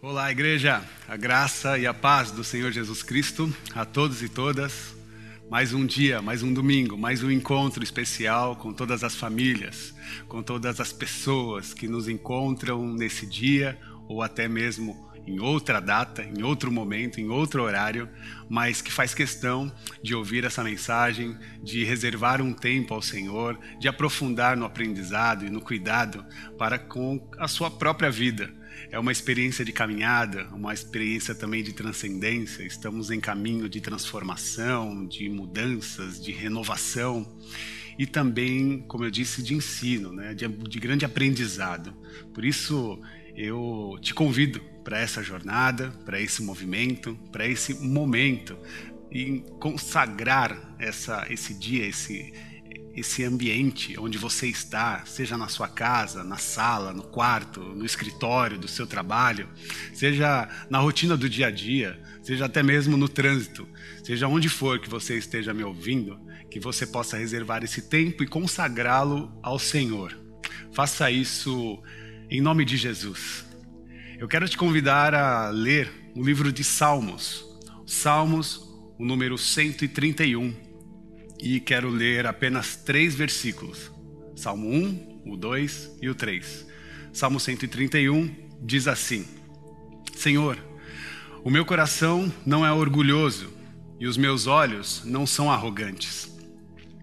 Olá, igreja. A graça e a paz do Senhor Jesus Cristo a todos e todas. Mais um dia, mais um domingo, mais um encontro especial com todas as famílias, com todas as pessoas que nos encontram nesse dia ou até mesmo em outra data, em outro momento, em outro horário, mas que faz questão de ouvir essa mensagem, de reservar um tempo ao Senhor, de aprofundar no aprendizado e no cuidado para com a sua própria vida. É uma experiência de caminhada, uma experiência também de transcendência. Estamos em caminho de transformação, de mudanças, de renovação e também, como eu disse, de ensino, né? de, de grande aprendizado. Por isso, eu te convido para essa jornada, para esse movimento, para esse momento e consagrar essa, esse dia, esse, esse ambiente onde você está, seja na sua casa, na sala, no quarto, no escritório do seu trabalho, seja na rotina do dia a dia, seja até mesmo no trânsito, seja onde for que você esteja me ouvindo, que você possa reservar esse tempo e consagrá-lo ao Senhor. Faça isso em nome de Jesus. Eu quero te convidar a ler o livro de Salmos, Salmos, o número 131, e quero ler apenas três versículos: Salmo 1, o 2 e o 3. Salmo 131 diz assim: Senhor, o meu coração não é orgulhoso e os meus olhos não são arrogantes.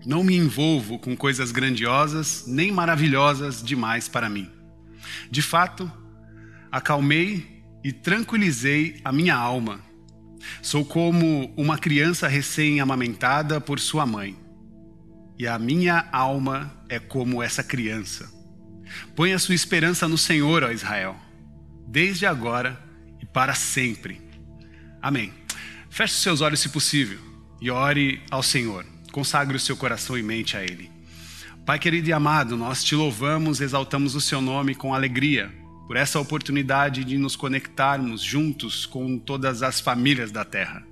Não me envolvo com coisas grandiosas nem maravilhosas demais para mim. De fato, acalmei e tranquilizei a minha alma. Sou como uma criança recém-amamentada por sua mãe. E a minha alma é como essa criança. Ponha sua esperança no Senhor, ó Israel, desde agora e para sempre. Amém. Feche seus olhos, se possível, e ore ao Senhor. Consagre o seu coração e mente a Ele. Pai querido e amado, nós te louvamos, exaltamos o seu nome com alegria por essa oportunidade de nos conectarmos juntos com todas as famílias da terra.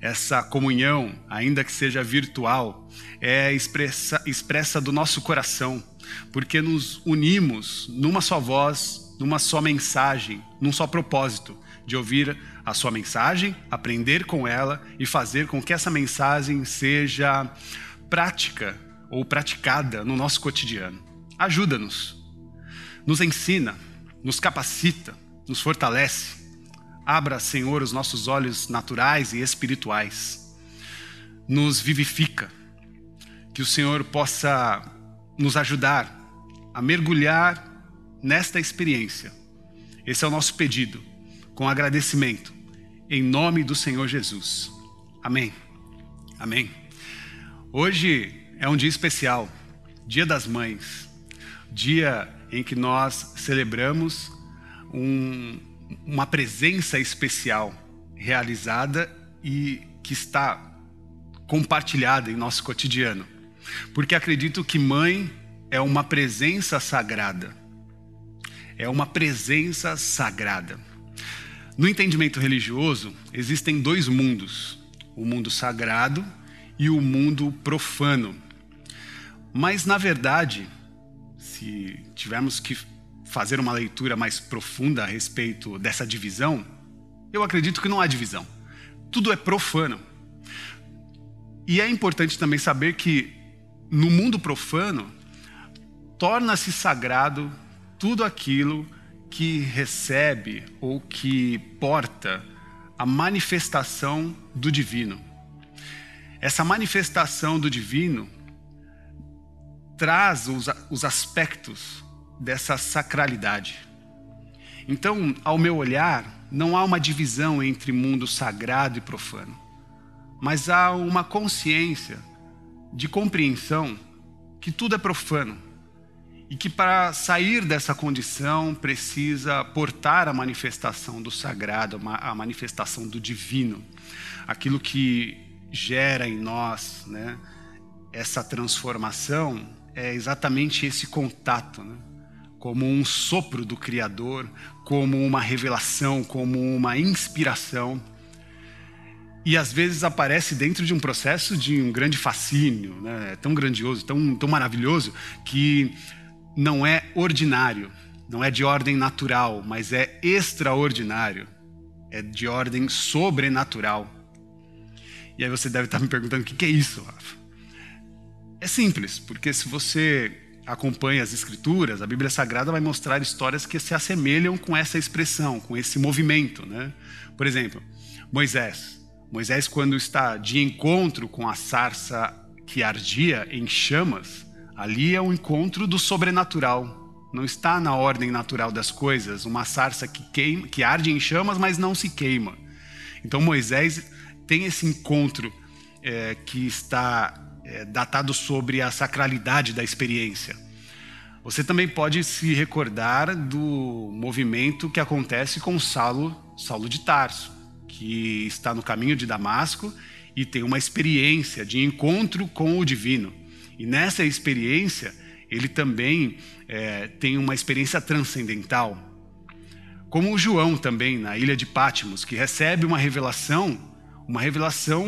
Essa comunhão, ainda que seja virtual, é expressa, expressa do nosso coração, porque nos unimos numa só voz, numa só mensagem, num só propósito de ouvir a sua mensagem, aprender com ela e fazer com que essa mensagem seja prática ou praticada no nosso cotidiano. Ajuda-nos, nos ensina, nos capacita, nos fortalece. Abra, Senhor, os nossos olhos naturais e espirituais. Nos vivifica. Que o Senhor possa nos ajudar a mergulhar nesta experiência. Esse é o nosso pedido, com agradecimento, em nome do Senhor Jesus. Amém. Amém. Hoje é um dia especial, Dia das Mães, dia em que nós celebramos um, uma presença especial realizada e que está compartilhada em nosso cotidiano. Porque acredito que mãe é uma presença sagrada. É uma presença sagrada. No entendimento religioso, existem dois mundos: o mundo sagrado e o mundo profano. Mas, na verdade, se tivermos que fazer uma leitura mais profunda a respeito dessa divisão, eu acredito que não há divisão. Tudo é profano. E é importante também saber que no mundo profano torna-se sagrado tudo aquilo que recebe ou que porta a manifestação do divino. Essa manifestação do divino traz os, os aspectos dessa sacralidade. Então, ao meu olhar, não há uma divisão entre mundo sagrado e profano, mas há uma consciência de compreensão que tudo é profano e que para sair dessa condição precisa portar a manifestação do sagrado, a manifestação do divino, aquilo que gera em nós né, essa transformação é exatamente esse contato, né? como um sopro do Criador, como uma revelação, como uma inspiração. E às vezes aparece dentro de um processo de um grande fascínio, né? É tão grandioso, tão, tão maravilhoso, que não é ordinário, não é de ordem natural, mas é extraordinário, é de ordem sobrenatural. E aí você deve estar me perguntando o que é isso, Rafa? É simples, porque se você acompanha as escrituras, a Bíblia Sagrada vai mostrar histórias que se assemelham com essa expressão, com esse movimento, né? Por exemplo, Moisés. Moisés quando está de encontro com a sarça que ardia em chamas, ali é um encontro do sobrenatural. Não está na ordem natural das coisas, uma sarça que queima, que arde em chamas, mas não se queima. Então Moisés tem esse encontro é, que está é, datado sobre a sacralidade da experiência. Você também pode se recordar do movimento que acontece com Saulo, Saulo de Tarso, que está no caminho de Damasco e tem uma experiência de encontro com o divino. E nessa experiência, ele também é, tem uma experiência transcendental. Como o João também, na ilha de Pátimos, que recebe uma revelação, uma revelação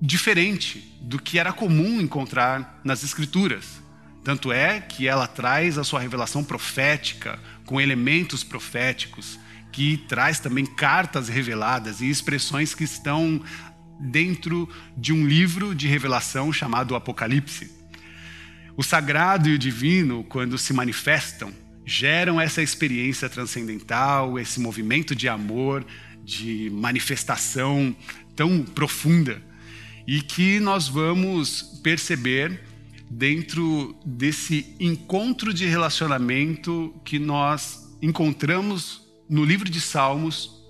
diferente do que era comum encontrar nas Escrituras. Tanto é que ela traz a sua revelação profética, com elementos proféticos, que traz também cartas reveladas e expressões que estão dentro de um livro de revelação chamado Apocalipse. O sagrado e o divino, quando se manifestam, geram essa experiência transcendental, esse movimento de amor, de manifestação tão profunda e que nós vamos perceber dentro desse encontro de relacionamento que nós encontramos no livro de Salmos,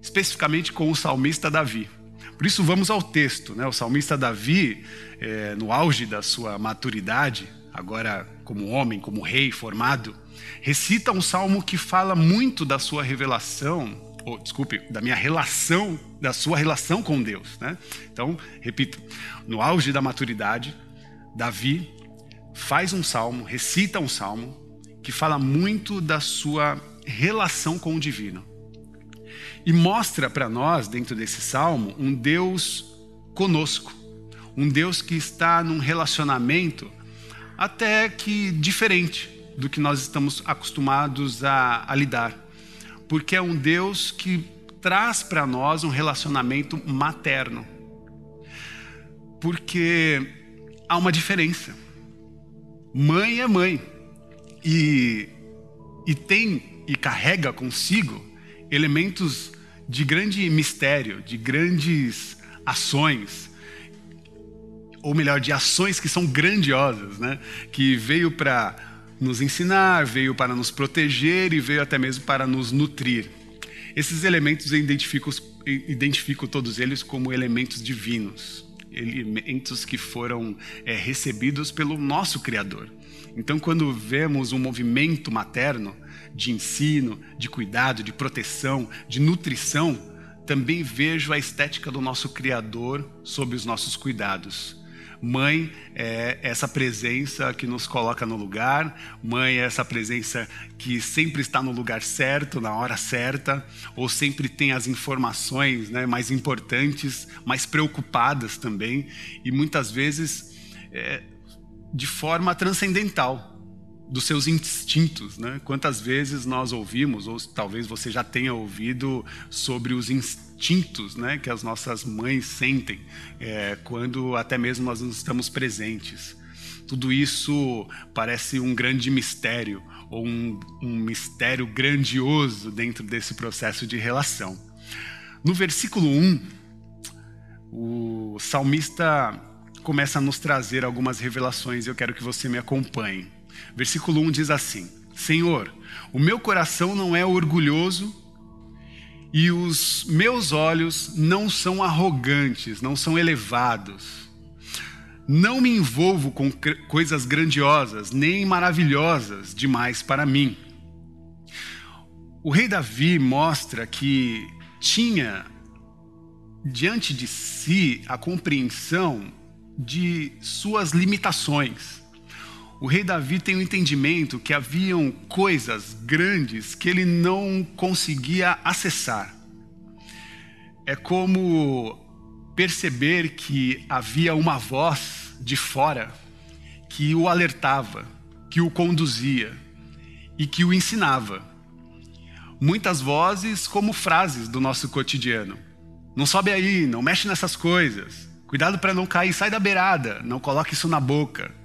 especificamente com o salmista Davi. Por isso, vamos ao texto. Né? O salmista Davi, é, no auge da sua maturidade, agora como homem, como rei formado, recita um salmo que fala muito da sua revelação ou, desculpe, da minha relação, da sua relação com Deus. Né? Então, repito, no auge da maturidade, Davi faz um salmo, recita um salmo que fala muito da sua relação com o divino. E mostra para nós, dentro desse salmo, um Deus conosco, um Deus que está num relacionamento até que diferente do que nós estamos acostumados a, a lidar porque é um Deus que traz para nós um relacionamento materno. Porque há uma diferença. Mãe é mãe e, e tem e carrega consigo elementos de grande mistério, de grandes ações, ou melhor, de ações que são grandiosas, né? Que veio para nos ensinar, veio para nos proteger e veio até mesmo para nos nutrir. Esses elementos eu identifico, identifico todos eles como elementos divinos, elementos que foram é, recebidos pelo nosso Criador. Então, quando vemos um movimento materno de ensino, de cuidado, de proteção, de nutrição, também vejo a estética do nosso Criador sob os nossos cuidados. Mãe é essa presença que nos coloca no lugar, mãe é essa presença que sempre está no lugar certo, na hora certa, ou sempre tem as informações né, mais importantes, mais preocupadas também, e muitas vezes é, de forma transcendental dos seus instintos, né? Quantas vezes nós ouvimos, ou talvez você já tenha ouvido, sobre os instintos, né, que as nossas mães sentem é, quando até mesmo nós não estamos presentes. Tudo isso parece um grande mistério, ou um, um mistério grandioso dentro desse processo de relação. No versículo 1, o salmista começa a nos trazer algumas revelações e eu quero que você me acompanhe. Versículo 1 diz assim: Senhor, o meu coração não é orgulhoso e os meus olhos não são arrogantes, não são elevados. Não me envolvo com coisas grandiosas, nem maravilhosas demais para mim. O rei Davi mostra que tinha diante de si a compreensão de suas limitações o rei Davi tem o um entendimento que haviam coisas grandes que ele não conseguia acessar. É como perceber que havia uma voz de fora que o alertava, que o conduzia e que o ensinava. Muitas vozes como frases do nosso cotidiano. Não sobe aí, não mexe nessas coisas. Cuidado para não cair, sai da beirada, não coloque isso na boca.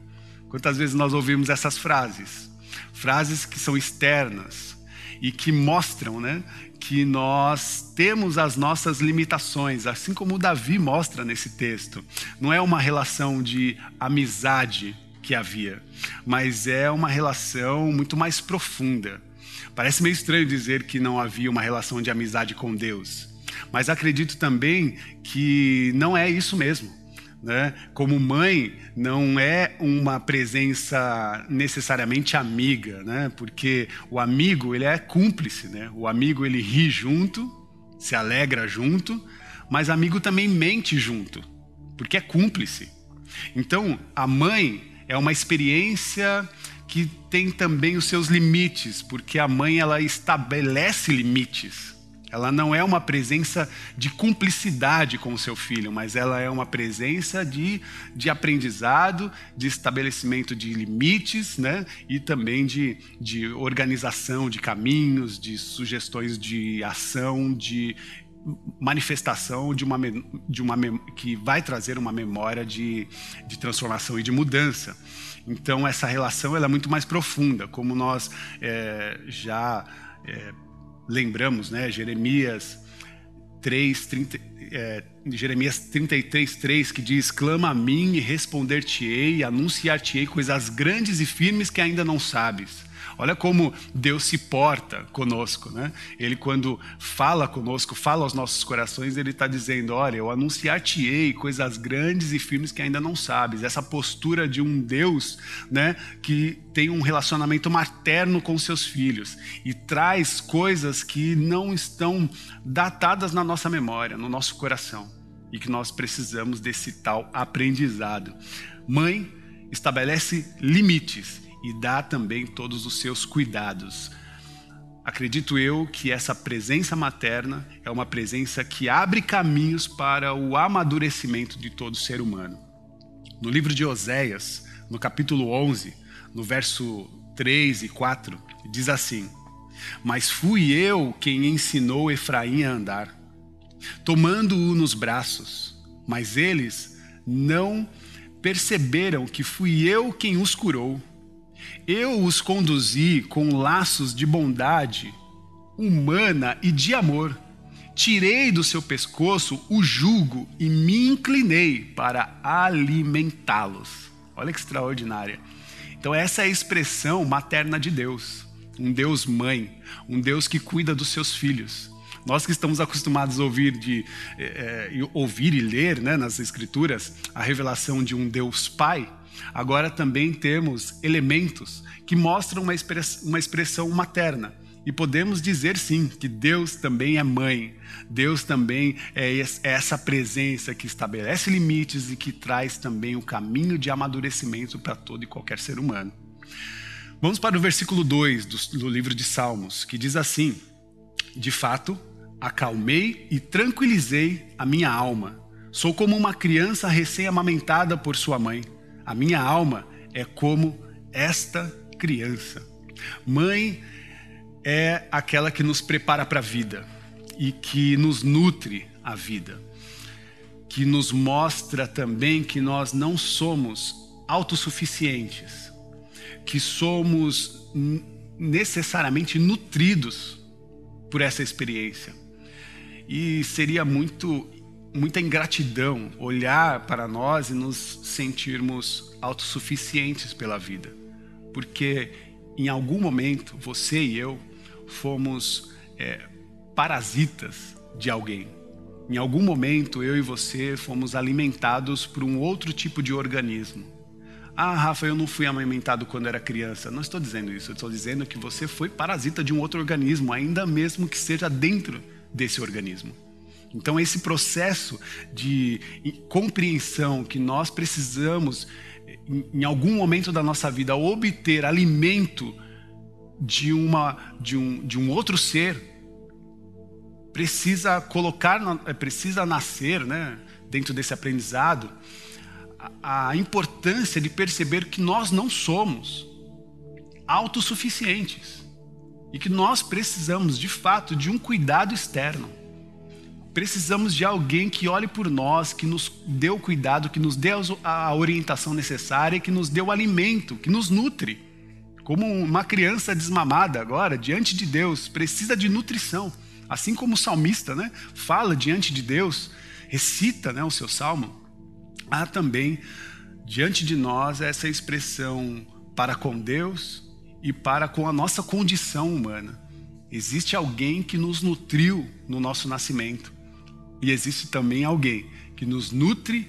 Quantas vezes nós ouvimos essas frases? Frases que são externas e que mostram, né, que nós temos as nossas limitações, assim como Davi mostra nesse texto. Não é uma relação de amizade que havia, mas é uma relação muito mais profunda. Parece meio estranho dizer que não havia uma relação de amizade com Deus, mas acredito também que não é isso mesmo. Né? Como mãe, não é uma presença necessariamente amiga, né? porque o amigo ele é cúmplice, né? o amigo ele ri junto, se alegra junto, mas amigo também mente junto, porque é cúmplice. Então, a mãe é uma experiência que tem também os seus limites, porque a mãe ela estabelece limites. Ela não é uma presença de cumplicidade com o seu filho, mas ela é uma presença de, de aprendizado, de estabelecimento de limites, né? E também de, de organização de caminhos, de sugestões de ação, de manifestação de uma, de uma que vai trazer uma memória de, de transformação e de mudança. Então essa relação ela é muito mais profunda, como nós é, já é, lembramos, né? Jeremias 3, 30, é, Jeremias 33, 3, que diz: Clama a mim e responder-te-ei, anunciar-te-ei coisas grandes e firmes que ainda não sabes. Olha como Deus se porta conosco, né? Ele quando fala conosco, fala aos nossos corações, ele está dizendo: olha, eu anunciar-te-ei coisas grandes e firmes que ainda não sabes. Essa postura de um Deus, né, que tem um relacionamento materno com seus filhos e traz coisas que não estão datadas na nossa memória, no nosso coração e que nós precisamos desse tal aprendizado. Mãe estabelece limites e dá também todos os seus cuidados. Acredito eu que essa presença materna é uma presença que abre caminhos para o amadurecimento de todo ser humano. No livro de Oséias, no capítulo 11, no verso 3 e 4, diz assim: Mas fui eu quem ensinou Efraim a andar, tomando-o nos braços, mas eles não perceberam que fui eu quem os curou. Eu os conduzi com laços de bondade humana e de amor. Tirei do seu pescoço o jugo e me inclinei para alimentá-los. Olha que extraordinária. Então, essa é a expressão materna de Deus. Um Deus mãe, um Deus que cuida dos seus filhos. Nós que estamos acostumados a ouvir, de, é, ouvir e ler né, nas Escrituras a revelação de um Deus Pai, Agora também temos elementos que mostram uma, express, uma expressão materna. E podemos dizer sim que Deus também é mãe, Deus também é, é essa presença que estabelece limites e que traz também o caminho de amadurecimento para todo e qualquer ser humano. Vamos para o versículo 2 do, do livro de Salmos, que diz assim: De fato, acalmei e tranquilizei a minha alma. Sou como uma criança recém-amamentada por sua mãe. A minha alma é como esta criança. Mãe é aquela que nos prepara para a vida e que nos nutre a vida, que nos mostra também que nós não somos autossuficientes, que somos necessariamente nutridos por essa experiência. E seria muito muita ingratidão olhar para nós e nos sentirmos autossuficientes pela vida. Porque em algum momento, você e eu fomos é, parasitas de alguém. Em algum momento, eu e você fomos alimentados por um outro tipo de organismo. Ah, Rafa, eu não fui amamentado quando era criança. Não estou dizendo isso. Estou dizendo que você foi parasita de um outro organismo, ainda mesmo que seja dentro desse organismo. Então, esse processo de compreensão que nós precisamos, em algum momento da nossa vida, obter alimento de, uma, de, um, de um outro ser, precisa colocar, precisa nascer né, dentro desse aprendizado a importância de perceber que nós não somos autossuficientes e que nós precisamos, de fato, de um cuidado externo. Precisamos de alguém que olhe por nós, que nos dê o cuidado, que nos dê a orientação necessária, que nos dê o alimento, que nos nutre. Como uma criança desmamada agora, diante de Deus, precisa de nutrição. Assim como o salmista né, fala diante de Deus, recita né, o seu salmo, há também diante de nós essa expressão para com Deus e para com a nossa condição humana. Existe alguém que nos nutriu no nosso nascimento e existe também alguém que nos nutre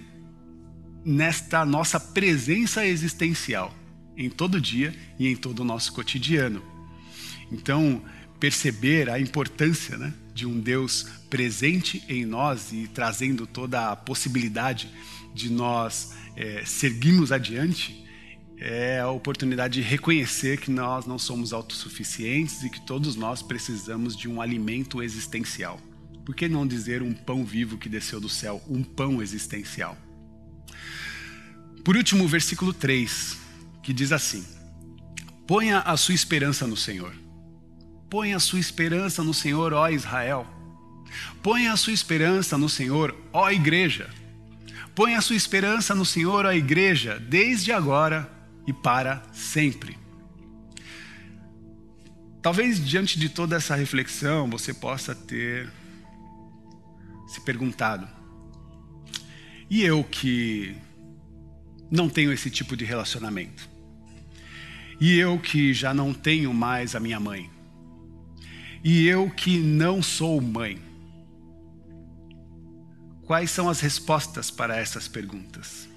nesta nossa presença existencial em todo dia e em todo o nosso cotidiano. Então, perceber a importância né, de um Deus presente em nós e trazendo toda a possibilidade de nós é, seguirmos adiante é a oportunidade de reconhecer que nós não somos autossuficientes e que todos nós precisamos de um alimento existencial. Por que não dizer um pão vivo que desceu do céu, um pão existencial? Por último, o versículo 3, que diz assim: Ponha a sua esperança no Senhor. Ponha a sua esperança no Senhor, ó Israel. Ponha a sua esperança no Senhor, ó igreja. Ponha a sua esperança no Senhor, ó igreja, desde agora e para sempre. Talvez diante de toda essa reflexão você possa ter se perguntado: e eu que não tenho esse tipo de relacionamento? E eu que já não tenho mais a minha mãe? E eu que não sou mãe? Quais são as respostas para essas perguntas?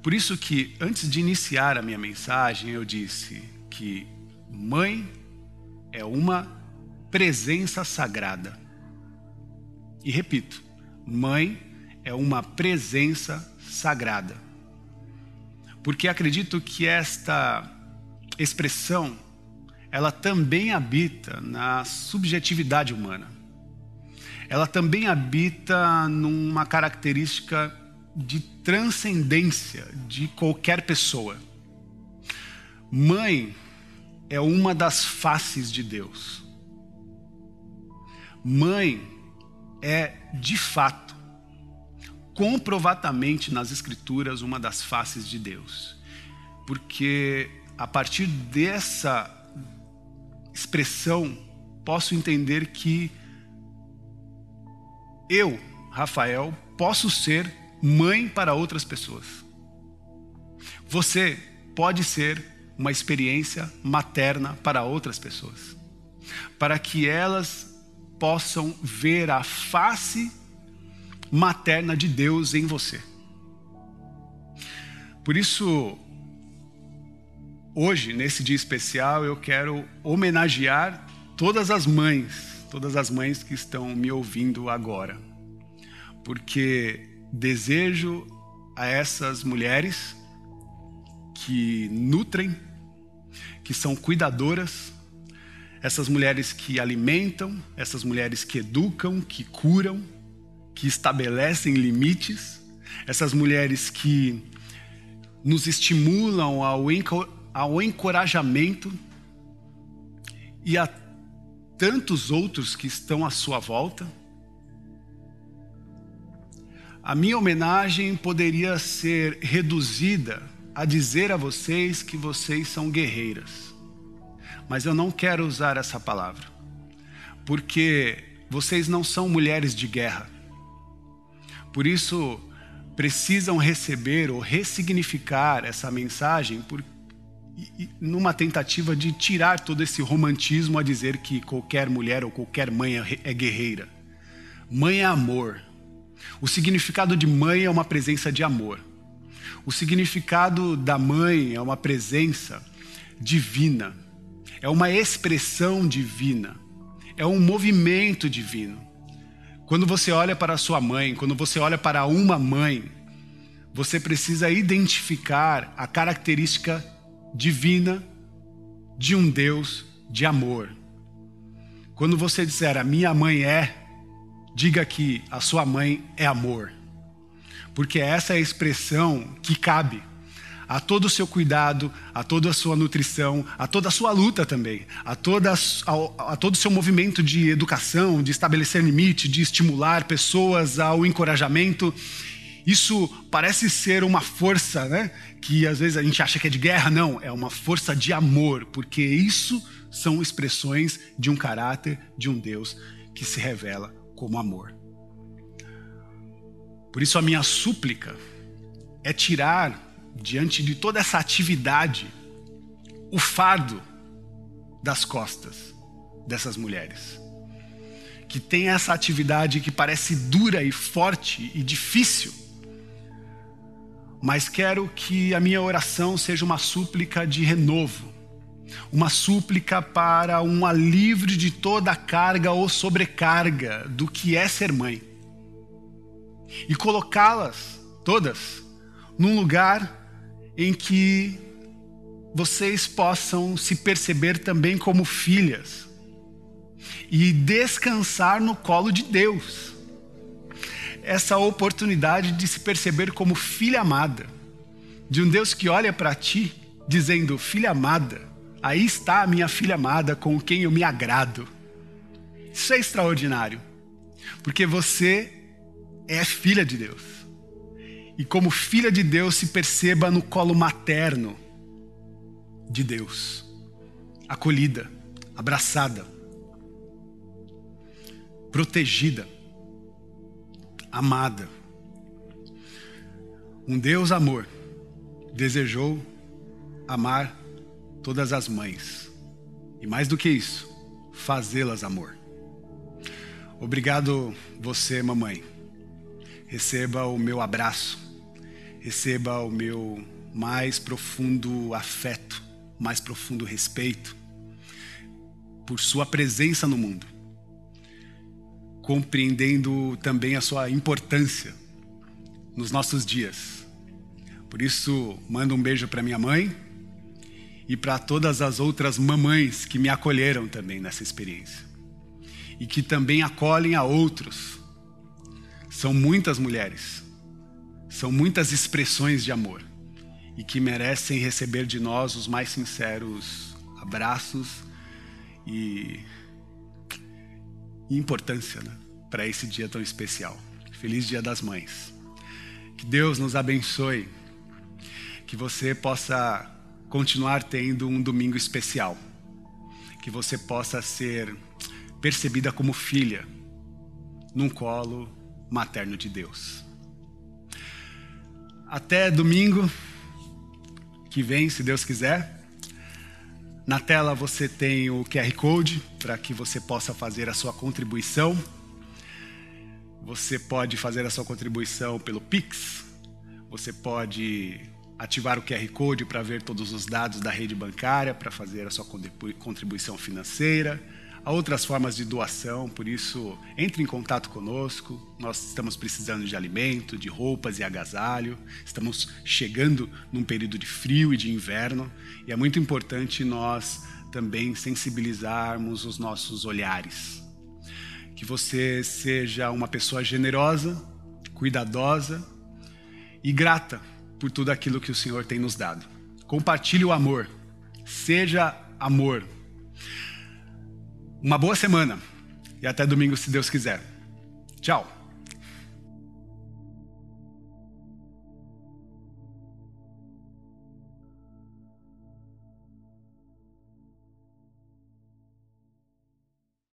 Por isso que antes de iniciar a minha mensagem, eu disse que mãe é uma presença sagrada. E repito, mãe é uma presença sagrada. Porque acredito que esta expressão ela também habita na subjetividade humana ela também habita numa característica de transcendência de qualquer pessoa. Mãe é uma das faces de Deus. Mãe é, de fato, comprovadamente nas Escrituras, uma das faces de Deus. Porque a partir dessa expressão, posso entender que eu, Rafael, posso ser mãe para outras pessoas. Você pode ser uma experiência materna para outras pessoas, para que elas possam ver a face materna de Deus em você. Por isso, hoje, nesse dia especial, eu quero homenagear todas as mães todas as mães que estão me ouvindo agora, porque desejo a essas mulheres que nutrem, que são cuidadoras, essas mulheres que alimentam, essas mulheres que educam, que curam, que estabelecem limites, essas mulheres que nos estimulam ao, ao encorajamento e a tantos outros que estão à sua volta. A minha homenagem poderia ser reduzida a dizer a vocês que vocês são guerreiras. Mas eu não quero usar essa palavra, porque vocês não são mulheres de guerra. Por isso, precisam receber ou ressignificar essa mensagem, porque numa tentativa de tirar todo esse romantismo a dizer que qualquer mulher ou qualquer mãe é, é guerreira. Mãe é amor. O significado de mãe é uma presença de amor. O significado da mãe é uma presença divina. É uma expressão divina. É um movimento divino. Quando você olha para sua mãe, quando você olha para uma mãe, você precisa identificar a característica divina de um Deus de amor. Quando você disser a minha mãe é, diga que a sua mãe é amor. Porque essa é a expressão que cabe a todo o seu cuidado, a toda a sua nutrição, a toda a sua luta também, a, toda a, a todo o seu movimento de educação, de estabelecer limite, de estimular pessoas ao encorajamento. Isso parece ser uma força, né? Que às vezes a gente acha que é de guerra, não, é uma força de amor, porque isso são expressões de um caráter de um Deus que se revela como amor. Por isso a minha súplica é tirar diante de toda essa atividade, o fardo das costas dessas mulheres. Que tem essa atividade que parece dura e forte e difícil. Mas quero que a minha oração seja uma súplica de renovo, uma súplica para um alívio de toda a carga ou sobrecarga do que é ser mãe. E colocá-las todas num lugar em que vocês possam se perceber também como filhas e descansar no colo de Deus. Essa oportunidade de se perceber como filha amada, de um Deus que olha para ti dizendo: Filha amada, aí está a minha filha amada com quem eu me agrado. Isso é extraordinário, porque você é filha de Deus e como filha de Deus se perceba no colo materno de Deus, acolhida, abraçada, protegida, amada. Um Deus amor desejou amar todas as mães e mais do que isso, fazê-las amor. Obrigado você, mamãe. Receba o meu abraço receba o meu mais profundo afeto, mais profundo respeito por sua presença no mundo, compreendendo também a sua importância nos nossos dias. Por isso, mando um beijo para minha mãe e para todas as outras mamães que me acolheram também nessa experiência e que também acolhem a outros. São muitas mulheres são muitas expressões de amor e que merecem receber de nós os mais sinceros abraços e, e importância né, para esse dia tão especial. Feliz Dia das Mães. Que Deus nos abençoe, que você possa continuar tendo um domingo especial, que você possa ser percebida como filha num colo materno de Deus. Até domingo que vem, se Deus quiser. Na tela você tem o QR Code para que você possa fazer a sua contribuição. Você pode fazer a sua contribuição pelo Pix. Você pode ativar o QR Code para ver todos os dados da rede bancária para fazer a sua contribuição financeira Há outras formas de doação, por isso entre em contato conosco. Nós estamos precisando de alimento, de roupas e agasalho. Estamos chegando num período de frio e de inverno e é muito importante nós também sensibilizarmos os nossos olhares. Que você seja uma pessoa generosa, cuidadosa e grata por tudo aquilo que o Senhor tem nos dado. Compartilhe o amor. Seja amor uma boa semana e até domingo, se Deus quiser. Tchau.